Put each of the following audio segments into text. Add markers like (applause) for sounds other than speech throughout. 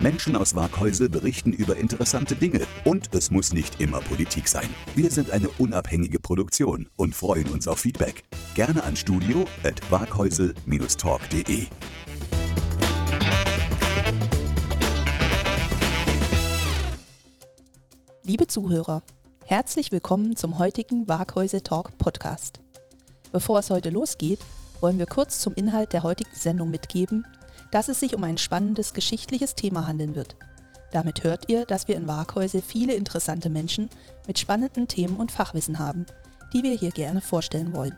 Menschen aus Waghäusel berichten über interessante Dinge und es muss nicht immer Politik sein. Wir sind eine unabhängige Produktion und freuen uns auf Feedback. Gerne an studio@waghäusel-talk.de. Liebe Zuhörer, herzlich willkommen zum heutigen Waghäusel Talk Podcast. Bevor es heute losgeht, wollen wir kurz zum Inhalt der heutigen Sendung mitgeben, dass es sich um ein spannendes geschichtliches Thema handeln wird. Damit hört ihr, dass wir in Waghäusel viele interessante Menschen mit spannenden Themen und Fachwissen haben, die wir hier gerne vorstellen wollen.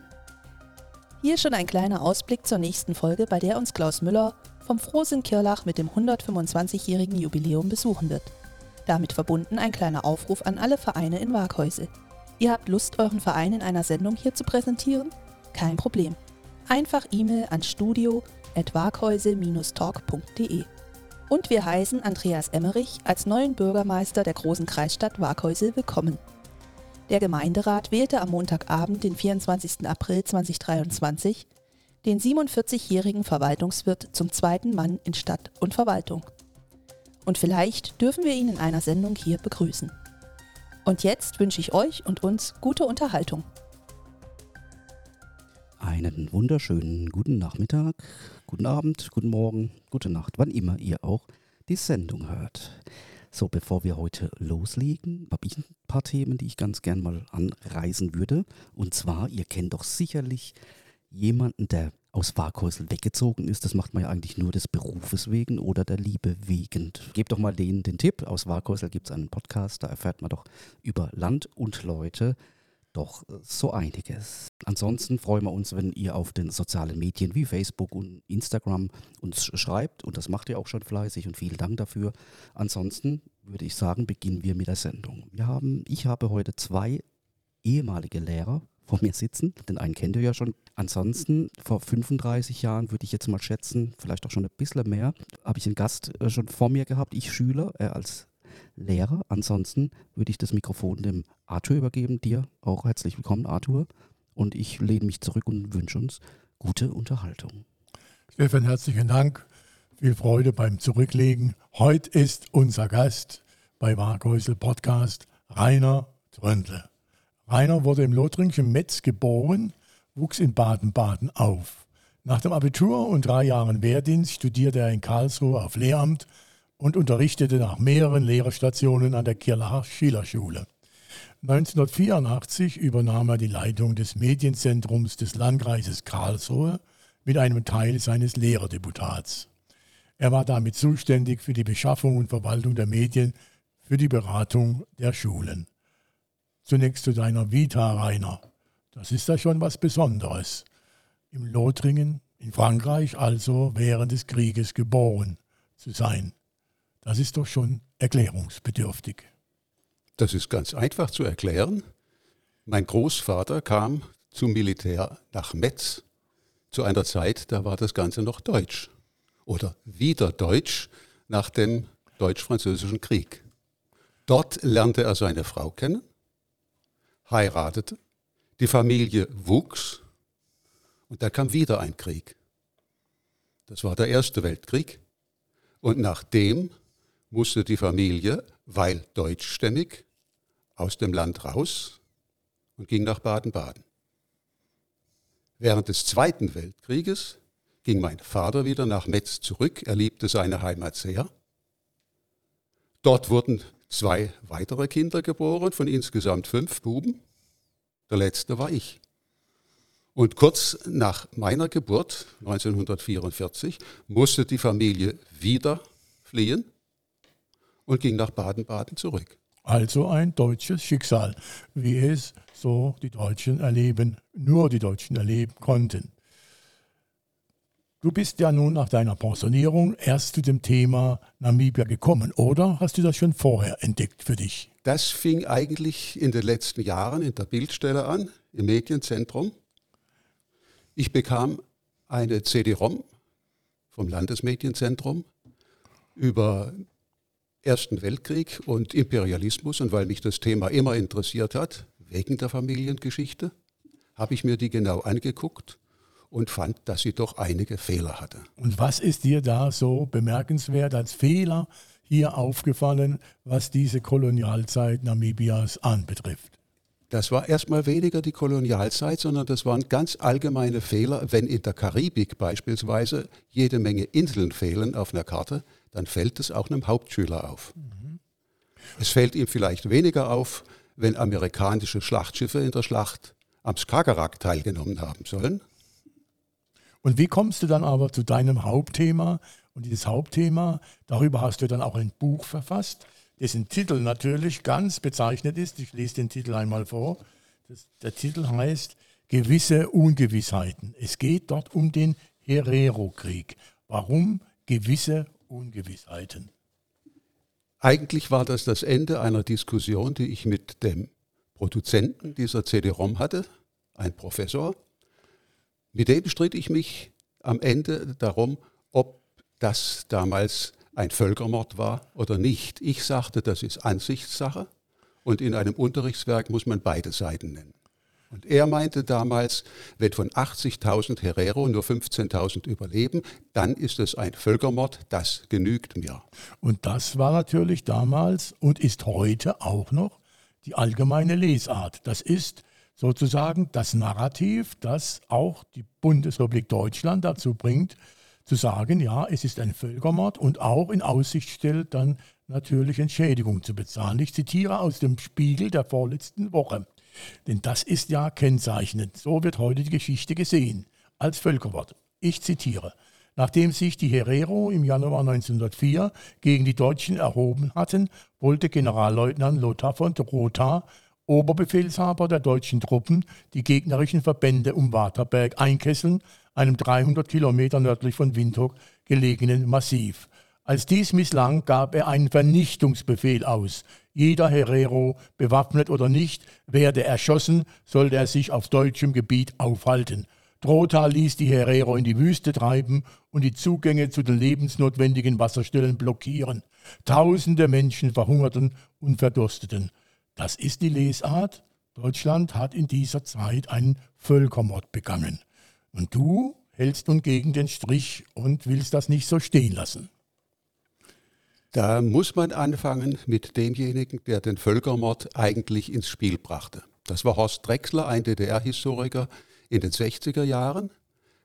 Hier schon ein kleiner Ausblick zur nächsten Folge, bei der uns Klaus Müller vom Frohsinn Kirlach mit dem 125-jährigen Jubiläum besuchen wird. Damit verbunden ein kleiner Aufruf an alle Vereine in Waghäusel. Ihr habt Lust, euren Verein in einer Sendung hier zu präsentieren? Kein Problem. Einfach E-Mail an studio.waghäusel-talk.de. Und wir heißen Andreas Emmerich als neuen Bürgermeister der großen Kreisstadt Waghäusel willkommen. Der Gemeinderat wählte am Montagabend, den 24. April 2023, den 47-jährigen Verwaltungswirt zum zweiten Mann in Stadt und Verwaltung. Und vielleicht dürfen wir ihn in einer Sendung hier begrüßen. Und jetzt wünsche ich euch und uns gute Unterhaltung. Einen wunderschönen guten Nachmittag, guten Abend, guten Morgen, gute Nacht, wann immer ihr auch die Sendung hört. So, bevor wir heute loslegen, habe ich ein paar Themen, die ich ganz gern mal anreißen würde. Und zwar, ihr kennt doch sicherlich jemanden, der aus Waghäusel weggezogen ist. Das macht man ja eigentlich nur des Berufes wegen oder der Liebe wegen. Gebt doch mal denen den Tipp. Aus Waghäusel gibt es einen Podcast, da erfährt man doch über Land und Leute doch so einiges. Ansonsten freuen wir uns, wenn ihr auf den sozialen Medien wie Facebook und Instagram uns schreibt und das macht ihr auch schon fleißig und vielen Dank dafür. Ansonsten würde ich sagen, beginnen wir mit der Sendung. Wir haben, ich habe heute zwei ehemalige Lehrer vor mir sitzen. Den einen kennt ihr ja schon. Ansonsten, vor 35 Jahren würde ich jetzt mal schätzen, vielleicht auch schon ein bisschen mehr, habe ich einen Gast äh, schon vor mir gehabt, ich Schüler, er als Lehrer. Ansonsten würde ich das Mikrofon dem Arthur übergeben, dir auch herzlich willkommen, Arthur. Und ich lehne mich zurück und wünsche uns gute Unterhaltung. Stefan, herzlichen Dank. Viel Freude beim Zurücklegen. Heute ist unser Gast bei Waghäusel Podcast Rainer Tröndle. Rainer wurde im Lothringischen Metz geboren, wuchs in Baden-Baden auf. Nach dem Abitur und drei Jahren Wehrdienst studierte er in Karlsruhe auf Lehramt und unterrichtete nach mehreren Lehrerstationen an der Kirlacher Schillerschule. 1984 übernahm er die Leitung des Medienzentrums des Landkreises Karlsruhe mit einem Teil seines Lehrerdeputats. Er war damit zuständig für die Beschaffung und Verwaltung der Medien für die Beratung der Schulen. Zunächst zu deiner Vita, Rainer. Das ist ja schon was Besonderes. Im Lothringen, in Frankreich also während des Krieges geboren zu sein. Das ist doch schon erklärungsbedürftig. Das ist ganz einfach zu erklären. Mein Großvater kam zum Militär nach Metz zu einer Zeit, da war das Ganze noch Deutsch oder wieder Deutsch nach dem Deutsch-Französischen Krieg. Dort lernte er seine Frau kennen heiratete, die Familie wuchs und da kam wieder ein Krieg. Das war der Erste Weltkrieg. Und nachdem musste die Familie, weil deutschstämmig, aus dem Land raus und ging nach Baden-Baden. Während des Zweiten Weltkrieges ging mein Vater wieder nach Metz zurück. Er liebte seine Heimat sehr. Dort wurden zwei weitere Kinder geboren, von insgesamt fünf Buben. Der letzte war ich. Und kurz nach meiner Geburt, 1944, musste die Familie wieder fliehen und ging nach Baden-Baden zurück. Also ein deutsches Schicksal, wie es so die Deutschen erleben, nur die Deutschen erleben konnten. Du bist ja nun nach deiner Pensionierung erst zu dem Thema Namibia gekommen, oder hast du das schon vorher entdeckt für dich? Das fing eigentlich in den letzten Jahren in der Bildstelle an, im Medienzentrum. Ich bekam eine CD-ROM vom Landesmedienzentrum über Ersten Weltkrieg und Imperialismus und weil mich das Thema immer interessiert hat, wegen der Familiengeschichte, habe ich mir die genau angeguckt und fand, dass sie doch einige Fehler hatte. Und was ist dir da so bemerkenswert als Fehler hier aufgefallen, was diese Kolonialzeit Namibias anbetrifft? Das war erstmal weniger die Kolonialzeit, sondern das waren ganz allgemeine Fehler. Wenn in der Karibik beispielsweise jede Menge Inseln fehlen auf einer Karte, dann fällt es auch einem Hauptschüler auf. Mhm. Es fällt ihm vielleicht weniger auf, wenn amerikanische Schlachtschiffe in der Schlacht am Skagerrak teilgenommen haben sollen. Und wie kommst du dann aber zu deinem Hauptthema? Und dieses Hauptthema, darüber hast du dann auch ein Buch verfasst, dessen Titel natürlich ganz bezeichnet ist. Ich lese den Titel einmal vor. Das, der Titel heißt Gewisse Ungewissheiten. Es geht dort um den Herero-Krieg. Warum gewisse Ungewissheiten? Eigentlich war das das Ende einer Diskussion, die ich mit dem Produzenten dieser CD-ROM hatte, ein Professor. Mit dem stritt ich mich am Ende darum, ob das damals ein Völkermord war oder nicht. Ich sagte, das ist Ansichtssache und in einem Unterrichtswerk muss man beide Seiten nennen. Und er meinte damals, wenn von 80.000 Herero nur 15.000 überleben, dann ist es ein Völkermord, das genügt mir. Und das war natürlich damals und ist heute auch noch die allgemeine Lesart. Das ist sozusagen das Narrativ, das auch die Bundesrepublik Deutschland dazu bringt, zu sagen, ja, es ist ein Völkermord und auch in Aussicht stellt, dann natürlich Entschädigung zu bezahlen. Ich zitiere aus dem Spiegel der vorletzten Woche. Denn das ist ja kennzeichnend. So wird heute die Geschichte gesehen, als Völkermord. Ich zitiere. Nachdem sich die Herero im Januar 1904 gegen die Deutschen erhoben hatten, wollte Generalleutnant Lothar von Rotha, Oberbefehlshaber der deutschen Truppen, die gegnerischen Verbände um Waterberg einkesseln, einem 300 Kilometer nördlich von Windhoek gelegenen Massiv. Als dies misslang, gab er einen Vernichtungsbefehl aus. Jeder Herero, bewaffnet oder nicht, werde erschossen, sollte er sich auf deutschem Gebiet aufhalten. Trotha ließ die Herero in die Wüste treiben und die Zugänge zu den lebensnotwendigen Wasserstellen blockieren. Tausende Menschen verhungerten und verdursteten. Das ist die Lesart. Deutschland hat in dieser Zeit einen Völkermord begangen. Und du hältst nun gegen den Strich und willst das nicht so stehen lassen. Da muss man anfangen mit demjenigen, der den Völkermord eigentlich ins Spiel brachte. Das war Horst Drexler, ein DDR-Historiker in den 60er Jahren.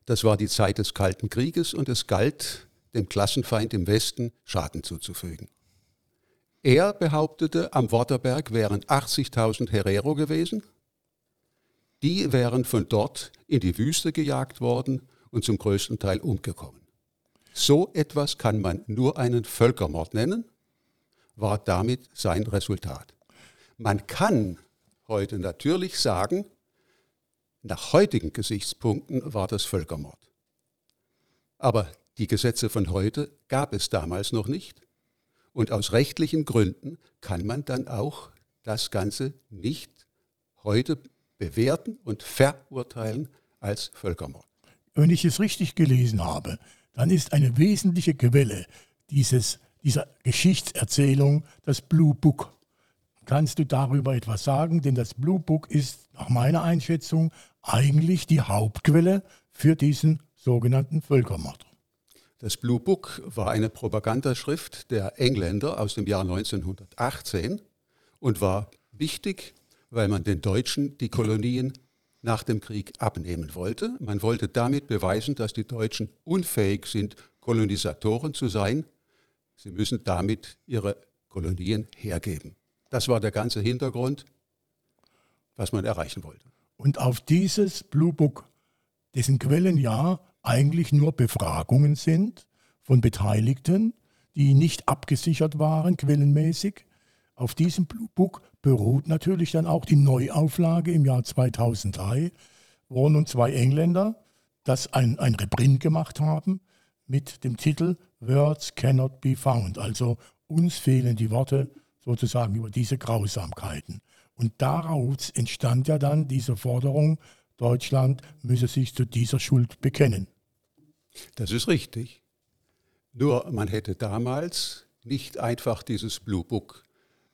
Das war die Zeit des Kalten Krieges und es galt, dem Klassenfeind im Westen Schaden zuzufügen. Er behauptete, am Waterberg wären 80.000 Herero gewesen. Die wären von dort in die Wüste gejagt worden und zum größten Teil umgekommen. So etwas kann man nur einen Völkermord nennen, war damit sein Resultat. Man kann heute natürlich sagen, nach heutigen Gesichtspunkten war das Völkermord. Aber die Gesetze von heute gab es damals noch nicht. Und aus rechtlichen Gründen kann man dann auch das Ganze nicht heute bewerten und verurteilen als Völkermord. Wenn ich es richtig gelesen habe, dann ist eine wesentliche Quelle dieses, dieser Geschichtserzählung das Blue Book. Kannst du darüber etwas sagen? Denn das Blue Book ist nach meiner Einschätzung eigentlich die Hauptquelle für diesen sogenannten Völkermord. Das Blue Book war eine Propagandaschrift der Engländer aus dem Jahr 1918 und war wichtig, weil man den Deutschen die Kolonien nach dem Krieg abnehmen wollte. Man wollte damit beweisen, dass die Deutschen unfähig sind, Kolonisatoren zu sein. Sie müssen damit ihre Kolonien hergeben. Das war der ganze Hintergrund, was man erreichen wollte. Und auf dieses Blue Book, dessen Quellen ja eigentlich nur Befragungen sind von Beteiligten, die nicht abgesichert waren, quellenmäßig. Auf diesem Blue Book beruht natürlich dann auch die Neuauflage im Jahr 2003, wo nun zwei Engländer, das ein, ein Reprint gemacht haben mit dem Titel Words Cannot Be Found. Also uns fehlen die Worte sozusagen über diese Grausamkeiten. Und daraus entstand ja dann diese Forderung, Deutschland müsse sich zu dieser Schuld bekennen. Das ist richtig. Nur man hätte damals nicht einfach dieses Blue Book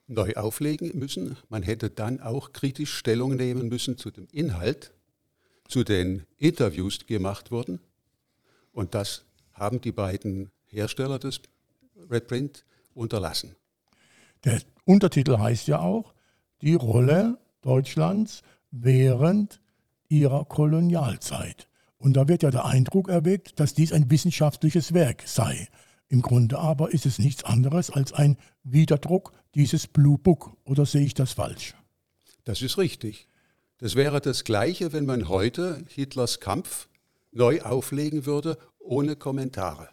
neu auflegen müssen. Man hätte dann auch kritisch Stellung nehmen müssen zu dem Inhalt, zu den Interviews, die gemacht wurden. Und das haben die beiden Hersteller des Red Print unterlassen. Der Untertitel heißt ja auch die Rolle Deutschlands während ihrer Kolonialzeit. Und da wird ja der Eindruck erweckt, dass dies ein wissenschaftliches Werk sei. Im Grunde aber ist es nichts anderes als ein Wiederdruck dieses Blue Book. Oder sehe ich das falsch? Das ist richtig. Das wäre das Gleiche, wenn man heute Hitlers Kampf neu auflegen würde, ohne Kommentare.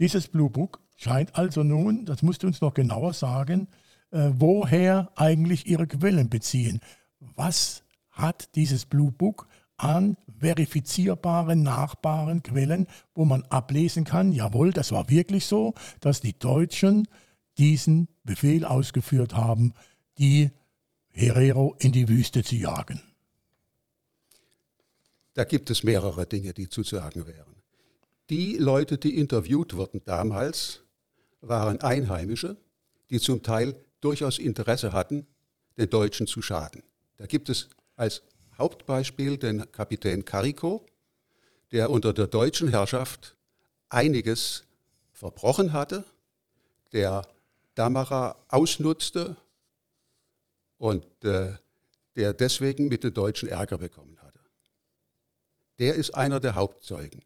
Dieses Blue Book scheint also nun, das musst du uns noch genauer sagen, äh, woher eigentlich ihre Quellen beziehen. Was hat dieses Blue Book an verifizierbaren, nachbaren Quellen, wo man ablesen kann, jawohl, das war wirklich so, dass die Deutschen diesen Befehl ausgeführt haben, die Herero in die Wüste zu jagen. Da gibt es mehrere Dinge, die zu sagen wären. Die Leute, die interviewt wurden damals, waren Einheimische, die zum Teil durchaus Interesse hatten, den Deutschen zu schaden. Da gibt es als Hauptbeispiel den Kapitän Carico, der unter der deutschen Herrschaft einiges verbrochen hatte, der Damara ausnutzte und äh, der deswegen mit den Deutschen Ärger bekommen hatte. Der ist einer der Hauptzeugen.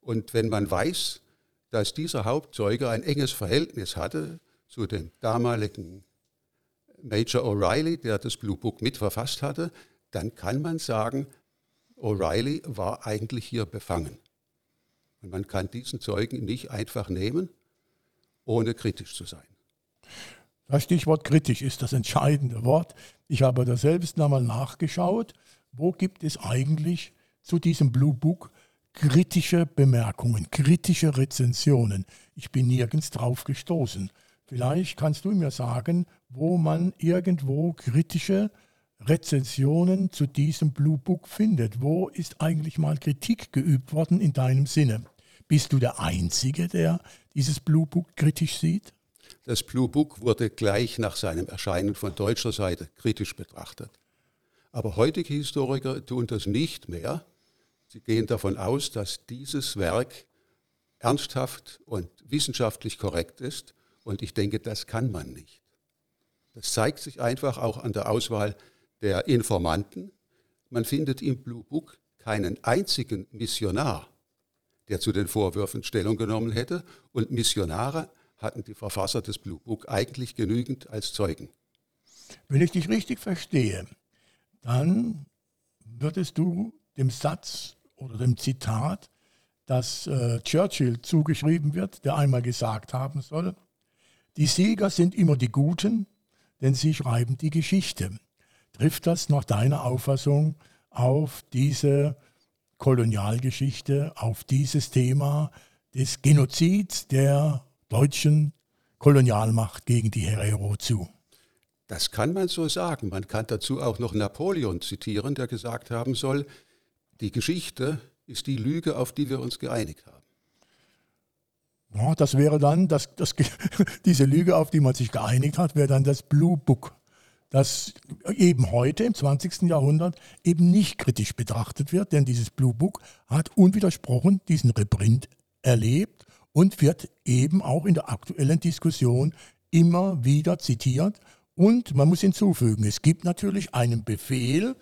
Und wenn man weiß, dass dieser Hauptzeuge ein enges Verhältnis hatte zu dem damaligen Major O'Reilly, der das Blue Book mitverfasst hatte, dann kann man sagen, O'Reilly war eigentlich hier befangen. Und man kann diesen Zeugen nicht einfach nehmen, ohne kritisch zu sein. Das Stichwort kritisch ist das entscheidende Wort. Ich habe da selbst nochmal nachgeschaut, wo gibt es eigentlich zu diesem Blue Book kritische Bemerkungen, kritische Rezensionen. Ich bin nirgends drauf gestoßen. Vielleicht kannst du mir sagen, wo man irgendwo kritische Rezensionen zu diesem Blue Book findet. Wo ist eigentlich mal Kritik geübt worden in deinem Sinne? Bist du der Einzige, der dieses Blue Book kritisch sieht? Das Blue Book wurde gleich nach seinem Erscheinen von deutscher Seite kritisch betrachtet. Aber heutige Historiker tun das nicht mehr, Sie gehen davon aus, dass dieses Werk ernsthaft und wissenschaftlich korrekt ist. Und ich denke, das kann man nicht. Das zeigt sich einfach auch an der Auswahl der Informanten. Man findet im Blue Book keinen einzigen Missionar, der zu den Vorwürfen Stellung genommen hätte. Und Missionare hatten die Verfasser des Blue Book eigentlich genügend als Zeugen. Wenn ich dich richtig verstehe, dann würdest du dem Satz oder dem Zitat, das äh, Churchill zugeschrieben wird, der einmal gesagt haben soll, die Sieger sind immer die Guten, denn sie schreiben die Geschichte. Trifft das nach deiner Auffassung auf diese Kolonialgeschichte, auf dieses Thema des Genozids der deutschen Kolonialmacht gegen die Herero zu? Das kann man so sagen. Man kann dazu auch noch Napoleon zitieren, der gesagt haben soll, die Geschichte ist die Lüge, auf die wir uns geeinigt haben. Ja, das wäre dann, das, das, (laughs) diese Lüge, auf die man sich geeinigt hat, wäre dann das Blue Book, das eben heute im 20. Jahrhundert eben nicht kritisch betrachtet wird, denn dieses Blue Book hat unwidersprochen diesen Reprint erlebt und wird eben auch in der aktuellen Diskussion immer wieder zitiert. Und man muss hinzufügen, es gibt natürlich einen Befehl,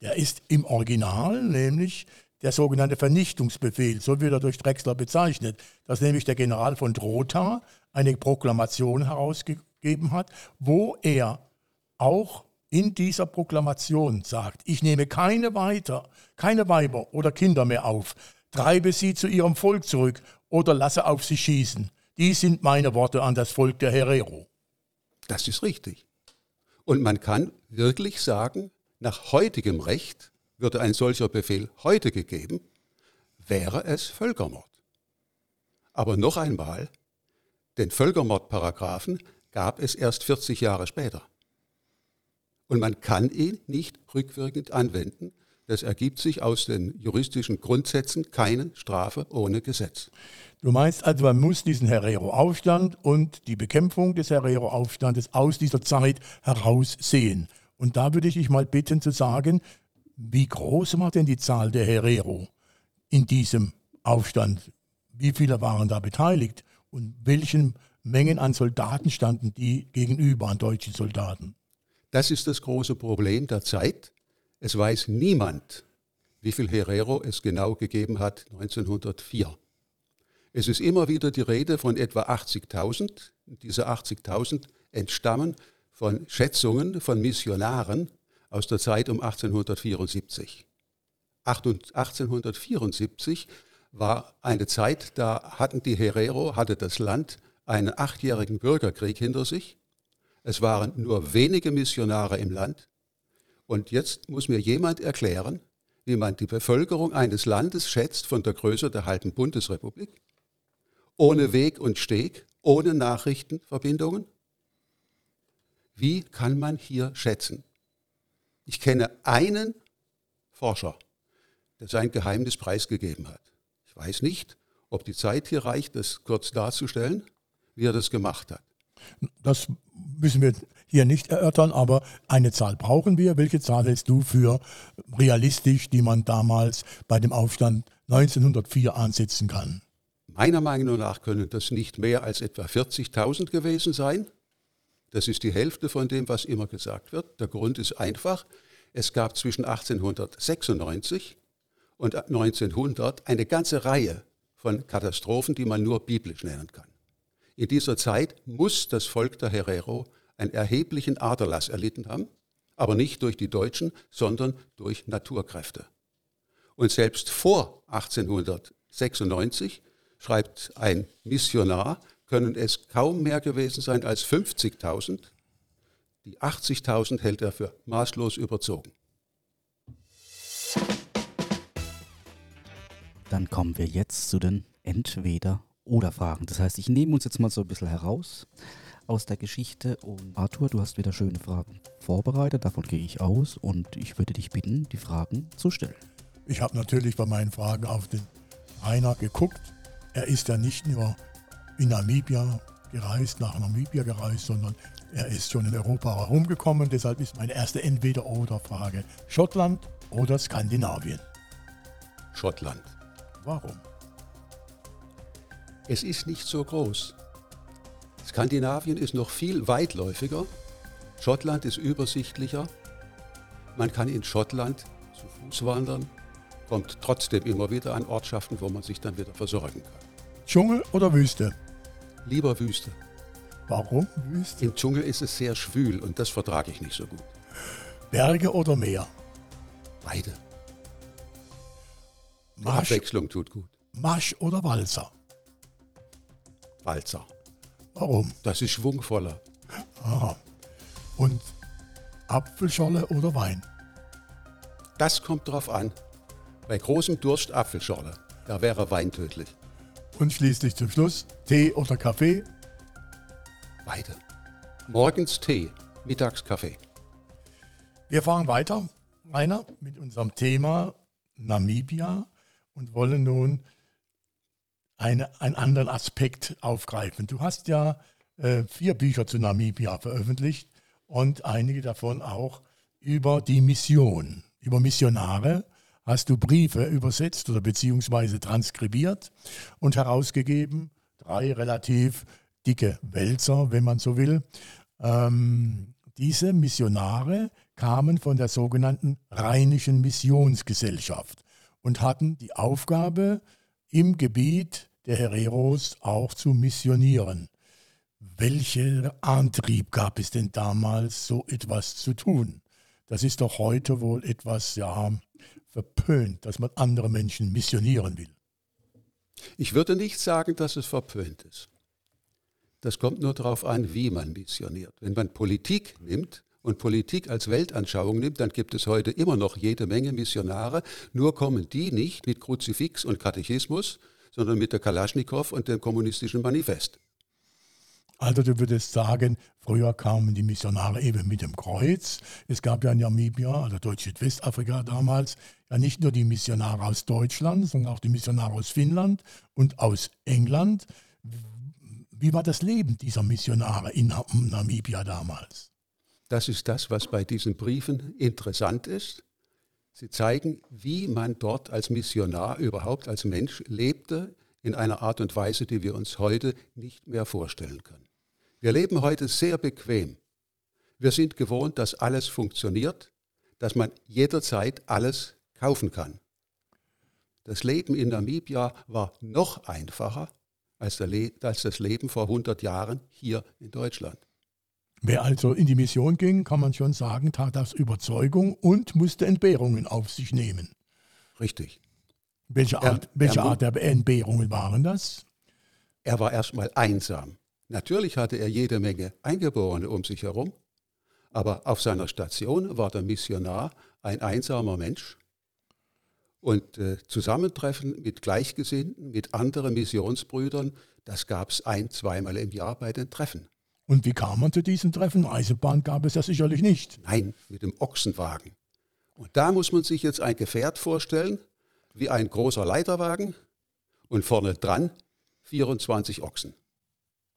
der ist im Original, nämlich der sogenannte Vernichtungsbefehl, so wird er durch Drexler bezeichnet, dass nämlich der General von Drotha eine Proklamation herausgegeben hat, wo er auch in dieser Proklamation sagt, ich nehme keine weiter, keine Weiber oder Kinder mehr auf, treibe sie zu ihrem Volk zurück oder lasse auf sie schießen. Dies sind meine Worte an das Volk der Herero. Das ist richtig. Und man kann wirklich sagen, nach heutigem Recht Würde ein solcher Befehl heute gegeben, wäre es Völkermord. Aber noch einmal, den Völkermordparagraphen gab es erst 40 Jahre später. Und man kann ihn nicht rückwirkend anwenden. Das ergibt sich aus den juristischen Grundsätzen keine Strafe ohne Gesetz. Du meinst also, man muss diesen Herero-Aufstand und die Bekämpfung des Herero-Aufstandes aus dieser Zeit heraus sehen. Und da würde ich dich mal bitten zu sagen, wie groß war denn die Zahl der Herero in diesem Aufstand? Wie viele waren da beteiligt? Und welchen Mengen an Soldaten standen die gegenüber an deutschen Soldaten? Das ist das große Problem der Zeit. Es weiß niemand, wie viel Herero es genau gegeben hat 1904. Es ist immer wieder die Rede von etwa 80.000. Diese 80.000 entstammen von Schätzungen von Missionaren aus der Zeit um 1874. 1874 war eine Zeit, da hatten die Herero, hatte das Land einen achtjährigen Bürgerkrieg hinter sich. Es waren nur wenige Missionare im Land. Und jetzt muss mir jemand erklären, wie man die Bevölkerung eines Landes schätzt von der Größe der halben Bundesrepublik, ohne Weg und Steg, ohne Nachrichtenverbindungen. Wie kann man hier schätzen? Ich kenne einen Forscher, der sein Geheimnis preisgegeben hat. Ich weiß nicht, ob die Zeit hier reicht, das kurz darzustellen, wie er das gemacht hat. Das müssen wir hier nicht erörtern, aber eine Zahl brauchen wir. Welche Zahl hältst du für realistisch, die man damals bei dem Aufstand 1904 ansetzen kann? Meiner Meinung nach können das nicht mehr als etwa 40.000 gewesen sein. Das ist die Hälfte von dem, was immer gesagt wird. Der Grund ist einfach, es gab zwischen 1896 und 1900 eine ganze Reihe von Katastrophen, die man nur biblisch nennen kann. In dieser Zeit muss das Volk der Herero einen erheblichen Aderlass erlitten haben, aber nicht durch die Deutschen, sondern durch Naturkräfte. Und selbst vor 1896, schreibt ein Missionar, können es kaum mehr gewesen sein als 50.000. Die 80.000 hält er für maßlos überzogen. Dann kommen wir jetzt zu den Entweder- oder Fragen. Das heißt, ich nehme uns jetzt mal so ein bisschen heraus aus der Geschichte und Arthur, du hast wieder schöne Fragen vorbereitet, davon gehe ich aus und ich würde dich bitten, die Fragen zu stellen. Ich habe natürlich bei meinen Fragen auf den Rainer geguckt. Er ist ja nicht nur in Namibia gereist, nach Namibia gereist, sondern er ist schon in Europa herumgekommen. Deshalb ist meine erste Entweder-Oder-Frage Schottland oder Skandinavien? Schottland. Warum? Es ist nicht so groß. Skandinavien ist noch viel weitläufiger. Schottland ist übersichtlicher. Man kann in Schottland zu Fuß wandern, kommt trotzdem immer wieder an Ortschaften, wo man sich dann wieder versorgen kann. Dschungel oder Wüste? Lieber Wüste. Warum Wüste? Im Dschungel ist es sehr schwül und das vertrage ich nicht so gut. Berge oder Meer? Beide. Marsch, Abwechslung tut gut. Marsch oder Walzer? Walzer. Warum? Das ist schwungvoller. Aha. Und Apfelscholle oder Wein? Das kommt drauf an. Bei großem Durst Apfelschorle. Da wäre Wein tödlich. Und schließlich zum Schluss Tee oder Kaffee? Beide. Morgens Tee, mittags Kaffee. Wir fahren weiter, Rainer, mit unserem Thema Namibia und wollen nun eine, einen anderen Aspekt aufgreifen. Du hast ja äh, vier Bücher zu Namibia veröffentlicht und einige davon auch über die Mission, über Missionare. Hast du Briefe übersetzt oder beziehungsweise transkribiert und herausgegeben. Drei relativ dicke Wälzer, wenn man so will. Ähm, diese Missionare kamen von der sogenannten Rheinischen Missionsgesellschaft und hatten die Aufgabe, im Gebiet der Hereros auch zu missionieren. Welcher Antrieb gab es denn damals, so etwas zu tun? Das ist doch heute wohl etwas, ja, verpönt, dass man andere Menschen missionieren will. Ich würde nicht sagen, dass es verpönt ist. Das kommt nur darauf an, wie man missioniert. Wenn man Politik nimmt und Politik als Weltanschauung nimmt, dann gibt es heute immer noch jede Menge Missionare, nur kommen die nicht mit Kruzifix und Katechismus, sondern mit der Kalaschnikow und dem kommunistischen Manifest. Also du würdest sagen, früher kamen die Missionare eben mit dem Kreuz. Es gab ja in Namibia, also Deutsch-Südwestafrika damals, ja nicht nur die Missionare aus Deutschland, sondern auch die Missionare aus Finnland und aus England. Wie war das Leben dieser Missionare in Namibia damals? Das ist das, was bei diesen Briefen interessant ist. Sie zeigen, wie man dort als Missionar überhaupt als Mensch lebte in einer Art und Weise, die wir uns heute nicht mehr vorstellen können. Wir leben heute sehr bequem. Wir sind gewohnt, dass alles funktioniert, dass man jederzeit alles kaufen kann. Das Leben in Namibia war noch einfacher als, das Leben vor 100 Jahren hier in Deutschland. Wer also in die Mission ging, kann man schon sagen, tat das Überzeugung und musste Entbehrungen auf sich nehmen. Richtig. Welche Art, er, welche er, Art der Entbehrungen waren das? Er war erstmal einsam. Natürlich hatte er jede Menge Eingeborene um sich herum, aber auf seiner Station war der Missionar ein einsamer Mensch. Und äh, Zusammentreffen mit Gleichgesinnten, mit anderen Missionsbrüdern, das gab es ein, zweimal im Jahr bei den Treffen. Und wie kam man zu diesen Treffen? Eisenbahn gab es ja sicherlich nicht. Nein, mit dem Ochsenwagen. Und da muss man sich jetzt ein Gefährt vorstellen, wie ein großer Leiterwagen und vorne dran 24 Ochsen.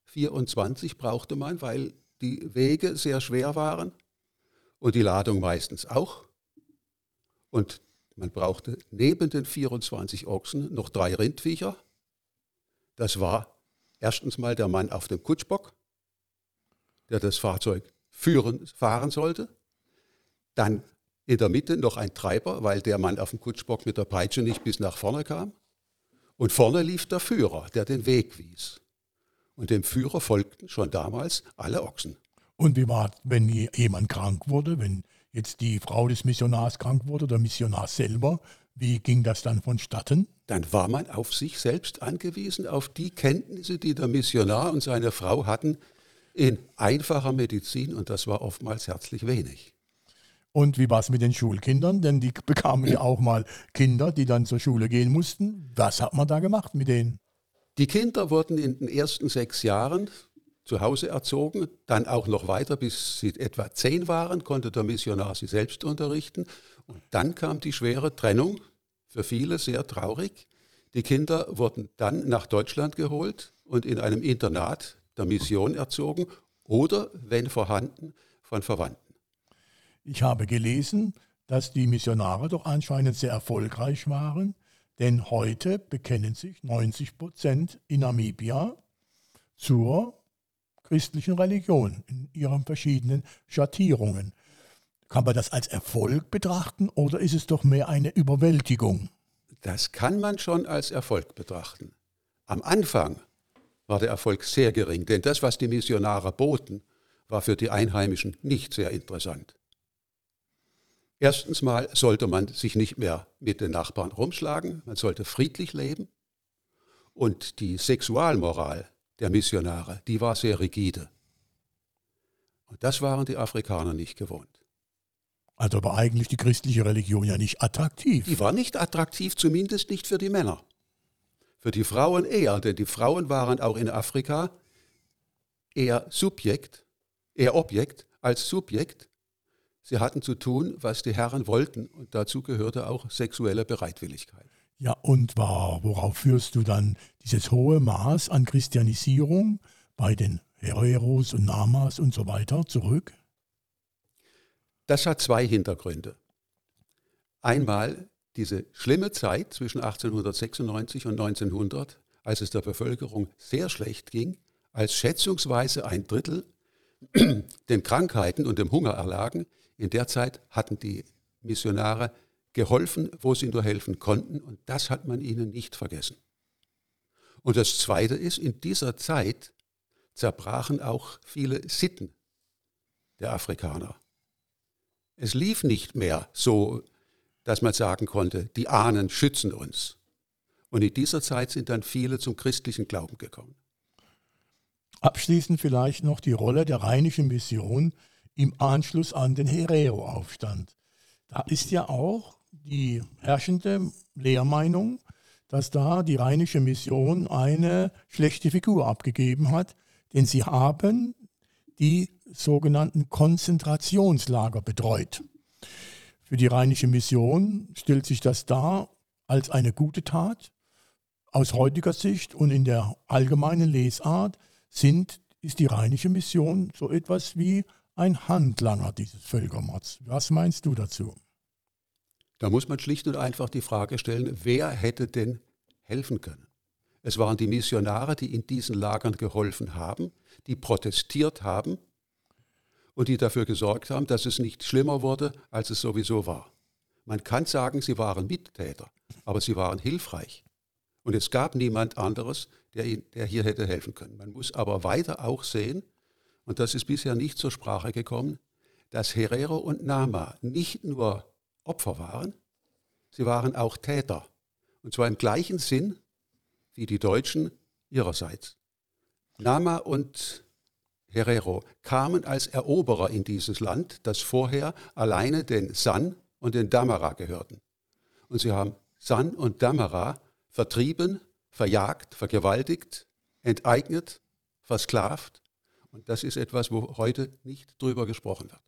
24 brauchte man, weil die Wege sehr schwer waren und die Ladung meistens auch. Und man brauchte neben den 24 Ochsen noch drei Rindviecher. Das war erstens mal der Mann auf dem Kutschbock, der das Fahrzeug führen, fahren sollte. Dann in der Mitte noch ein Treiber, weil der Mann auf dem Kutschbock mit der Peitsche nicht bis nach vorne kam. Und vorne lief der Führer, der den Weg wies. Und dem Führer folgten schon damals alle Ochsen. Und wie war, wenn jemand krank wurde, wenn jetzt die Frau des Missionars krank wurde, der Missionar selber, wie ging das dann vonstatten? Dann war man auf sich selbst angewiesen, auf die Kenntnisse, die der Missionar und seine Frau hatten in einfacher Medizin und das war oftmals herzlich wenig. Und wie war es mit den Schulkindern? Denn die bekamen ja auch mal Kinder, die dann zur Schule gehen mussten. Was hat man da gemacht mit denen? Die Kinder wurden in den ersten sechs Jahren zu Hause erzogen, dann auch noch weiter, bis sie etwa zehn waren, konnte der Missionar sie selbst unterrichten. Und dann kam die schwere Trennung, für viele sehr traurig. Die Kinder wurden dann nach Deutschland geholt und in einem Internat der Mission erzogen oder, wenn vorhanden, von Verwandten. Ich habe gelesen, dass die Missionare doch anscheinend sehr erfolgreich waren. Denn heute bekennen sich 90 Prozent in Namibia zur christlichen Religion in ihren verschiedenen Schattierungen. Kann man das als Erfolg betrachten oder ist es doch mehr eine Überwältigung? Das kann man schon als Erfolg betrachten. Am Anfang war der Erfolg sehr gering, denn das, was die Missionare boten, war für die Einheimischen nicht sehr interessant. Erstens mal sollte man sich nicht mehr mit den Nachbarn rumschlagen, man sollte friedlich leben. Und die Sexualmoral der Missionare, die war sehr rigide. Und das waren die Afrikaner nicht gewohnt. Also war eigentlich die christliche Religion ja nicht attraktiv. Die war nicht attraktiv, zumindest nicht für die Männer. Für die Frauen eher, denn die Frauen waren auch in Afrika eher Subjekt, eher Objekt als Subjekt. Sie hatten zu tun, was die Herren wollten und dazu gehörte auch sexuelle Bereitwilligkeit. Ja, und war, worauf führst du dann dieses hohe Maß an Christianisierung bei den Hereros und Namas und so weiter zurück? Das hat zwei Hintergründe. Einmal diese schlimme Zeit zwischen 1896 und 1900, als es der Bevölkerung sehr schlecht ging, als schätzungsweise ein Drittel (clears throat) den Krankheiten und dem Hunger erlagen, in der Zeit hatten die Missionare geholfen, wo sie nur helfen konnten, und das hat man ihnen nicht vergessen. Und das Zweite ist, in dieser Zeit zerbrachen auch viele Sitten der Afrikaner. Es lief nicht mehr so, dass man sagen konnte, die Ahnen schützen uns. Und in dieser Zeit sind dann viele zum christlichen Glauben gekommen. Abschließend vielleicht noch die Rolle der rheinischen Mission im Anschluss an den Herero-Aufstand. Da ist ja auch die herrschende Lehrmeinung, dass da die rheinische Mission eine schlechte Figur abgegeben hat, denn sie haben die sogenannten Konzentrationslager betreut. Für die rheinische Mission stellt sich das dar als eine gute Tat. Aus heutiger Sicht und in der allgemeinen Lesart sind, ist die rheinische Mission so etwas wie ein Handlanger dieses Völkermords. Was meinst du dazu? Da muss man schlicht und einfach die Frage stellen, wer hätte denn helfen können? Es waren die Missionare, die in diesen Lagern geholfen haben, die protestiert haben und die dafür gesorgt haben, dass es nicht schlimmer wurde, als es sowieso war. Man kann sagen, sie waren Mittäter, aber sie waren hilfreich. Und es gab niemand anderes, der, ihn, der hier hätte helfen können. Man muss aber weiter auch sehen, und das ist bisher nicht zur Sprache gekommen, dass Herero und Nama nicht nur Opfer waren, sie waren auch Täter. Und zwar im gleichen Sinn wie die Deutschen ihrerseits. Nama und Herero kamen als Eroberer in dieses Land, das vorher alleine den San und den Damara gehörten. Und sie haben San und Damara vertrieben, verjagt, vergewaltigt, enteignet, versklavt. Und das ist etwas, wo heute nicht drüber gesprochen wird.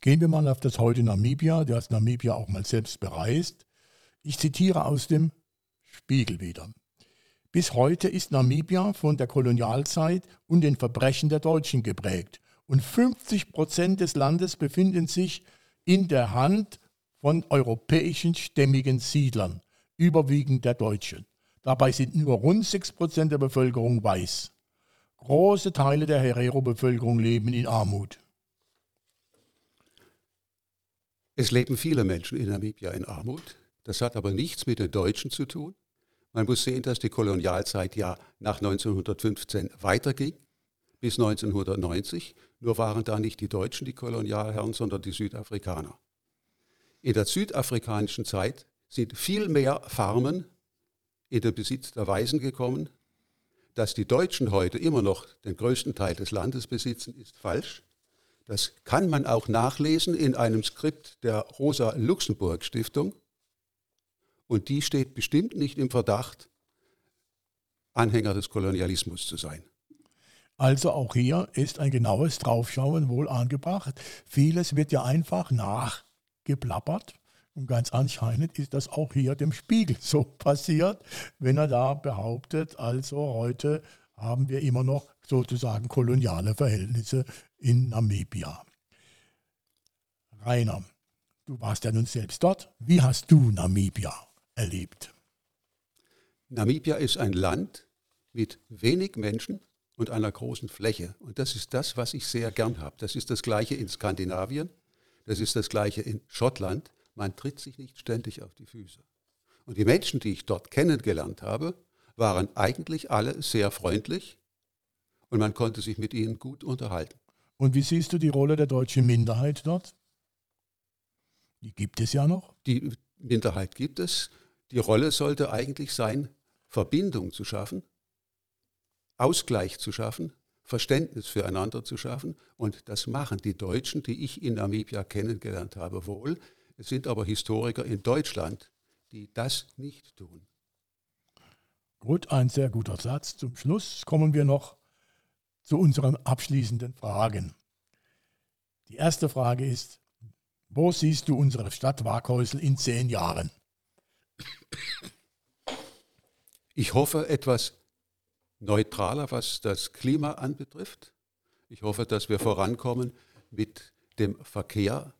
Gehen wir mal auf das heute Namibia. Du hast Namibia auch mal selbst bereist. Ich zitiere aus dem Spiegel wieder. Bis heute ist Namibia von der Kolonialzeit und den Verbrechen der Deutschen geprägt. Und 50 Prozent des Landes befinden sich in der Hand von europäischen stämmigen Siedlern, überwiegend der Deutschen. Dabei sind nur rund 6 Prozent der Bevölkerung weiß. Große Teile der Herero-Bevölkerung leben in Armut. Es leben viele Menschen in Namibia in Armut. Das hat aber nichts mit den Deutschen zu tun. Man muss sehen, dass die Kolonialzeit ja nach 1915 weiterging, bis 1990. Nur waren da nicht die Deutschen die Kolonialherren, sondern die Südafrikaner. In der südafrikanischen Zeit sind viel mehr Farmen in den Besitz der Weißen gekommen. Dass die Deutschen heute immer noch den größten Teil des Landes besitzen, ist falsch. Das kann man auch nachlesen in einem Skript der Rosa-Luxemburg-Stiftung. Und die steht bestimmt nicht im Verdacht, Anhänger des Kolonialismus zu sein. Also auch hier ist ein genaues Draufschauen wohl angebracht. Vieles wird ja einfach nachgeplappert. Und ganz anscheinend ist das auch hier dem Spiegel so (laughs) passiert, wenn er da behauptet, also heute haben wir immer noch sozusagen koloniale Verhältnisse in Namibia. Rainer, du warst ja nun selbst dort. Wie hast du Namibia erlebt? Namibia ist ein Land mit wenig Menschen und einer großen Fläche. Und das ist das, was ich sehr gern habe. Das ist das Gleiche in Skandinavien, das ist das Gleiche in Schottland. Man tritt sich nicht ständig auf die Füße. Und die Menschen, die ich dort kennengelernt habe, waren eigentlich alle sehr freundlich und man konnte sich mit ihnen gut unterhalten. Und wie siehst du die Rolle der deutschen Minderheit dort? Die gibt es ja noch. Die Minderheit gibt es. Die Rolle sollte eigentlich sein, Verbindung zu schaffen, Ausgleich zu schaffen, Verständnis füreinander zu schaffen. Und das machen die Deutschen, die ich in Namibia kennengelernt habe, wohl. Es sind aber Historiker in Deutschland, die das nicht tun. Gut, ein sehr guter Satz. Zum Schluss kommen wir noch zu unseren abschließenden Fragen. Die erste Frage ist, wo siehst du unsere Stadt Waghäusel in zehn Jahren? Ich hoffe etwas neutraler, was das Klima anbetrifft. Ich hoffe, dass wir vorankommen mit dem Verkehr,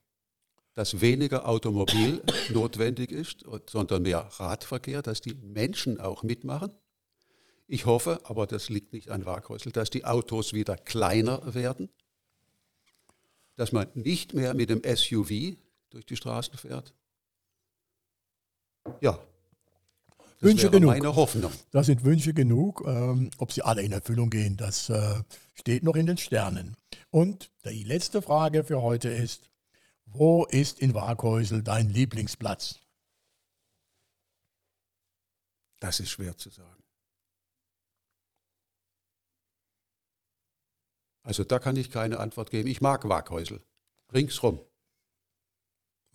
dass weniger Automobil (coughs) notwendig ist, sondern mehr Radverkehr, dass die Menschen auch mitmachen. Ich hoffe, aber das liegt nicht an Waghäusel, dass die Autos wieder kleiner werden, dass man nicht mehr mit dem SUV durch die Straßen fährt. Ja, das Wünsche genug. meine Hoffnung. Das sind Wünsche genug. Ähm, ob sie alle in Erfüllung gehen, das äh, steht noch in den Sternen. Und die letzte Frage für heute ist, wo ist in Waghäusel dein Lieblingsplatz? Das ist schwer zu sagen. Also da kann ich keine Antwort geben. Ich mag Waghäusel. Ringsrum.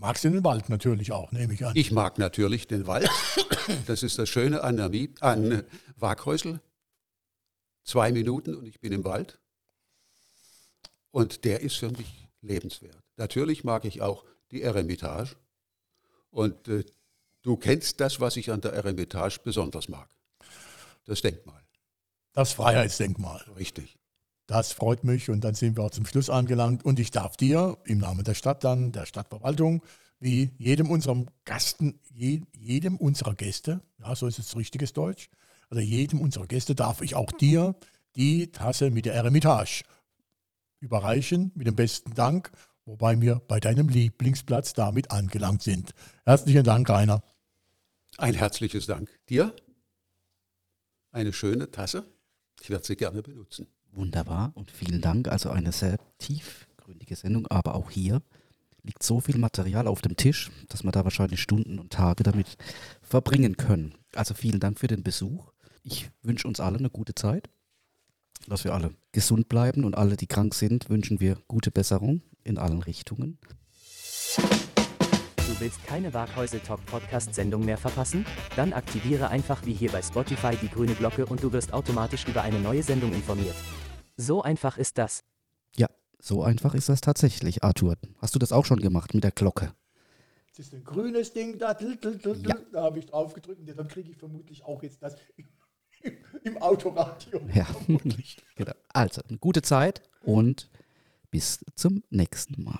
Magst du den Wald natürlich auch, nehme ich an. Ich mag natürlich den Wald. Das ist das Schöne an, der Mie- an Waghäusel. Zwei Minuten und ich bin im Wald. Und der ist für mich lebenswert. Natürlich mag ich auch die Eremitage. Und äh, du kennst das, was ich an der Eremitage besonders mag. Das Denkmal. Das Freiheitsdenkmal. Richtig. Das freut mich und dann sind wir auch zum Schluss angelangt und ich darf dir im Namen der Stadt dann, der Stadtverwaltung, wie jedem unserem Gasten, je, jedem unserer Gäste, ja, so ist es richtiges Deutsch, also jedem unserer Gäste darf ich auch dir die Tasse mit der Eremitage überreichen, mit dem besten Dank, wobei wir bei deinem Lieblingsplatz damit angelangt sind. Herzlichen Dank, Rainer. Ein herzliches Dank dir. Eine schöne Tasse. Ich werde sie gerne benutzen. Wunderbar und vielen Dank. Also eine sehr tiefgründige Sendung, aber auch hier liegt so viel Material auf dem Tisch, dass wir da wahrscheinlich Stunden und Tage damit verbringen können. Also vielen Dank für den Besuch. Ich wünsche uns alle eine gute Zeit, dass wir alle gesund bleiben und alle, die krank sind, wünschen wir gute Besserung in allen Richtungen. Du willst keine Waghäusel Talk Podcast Sendung mehr verpassen? Dann aktiviere einfach wie hier bei Spotify die grüne Glocke und du wirst automatisch über eine neue Sendung informiert. So einfach ist das. Ja, so einfach ist das tatsächlich, Arthur. Hast du das auch schon gemacht mit der Glocke? Das ist ein grünes Ding, da, Ja. da habe ich drauf gedrückt und dann kriege ich vermutlich auch jetzt das im, (laughs) im Autoradio. Ja. Vermutlich. (laughs) Genau. Also, eine gute Zeit und bis zum nächsten Mal.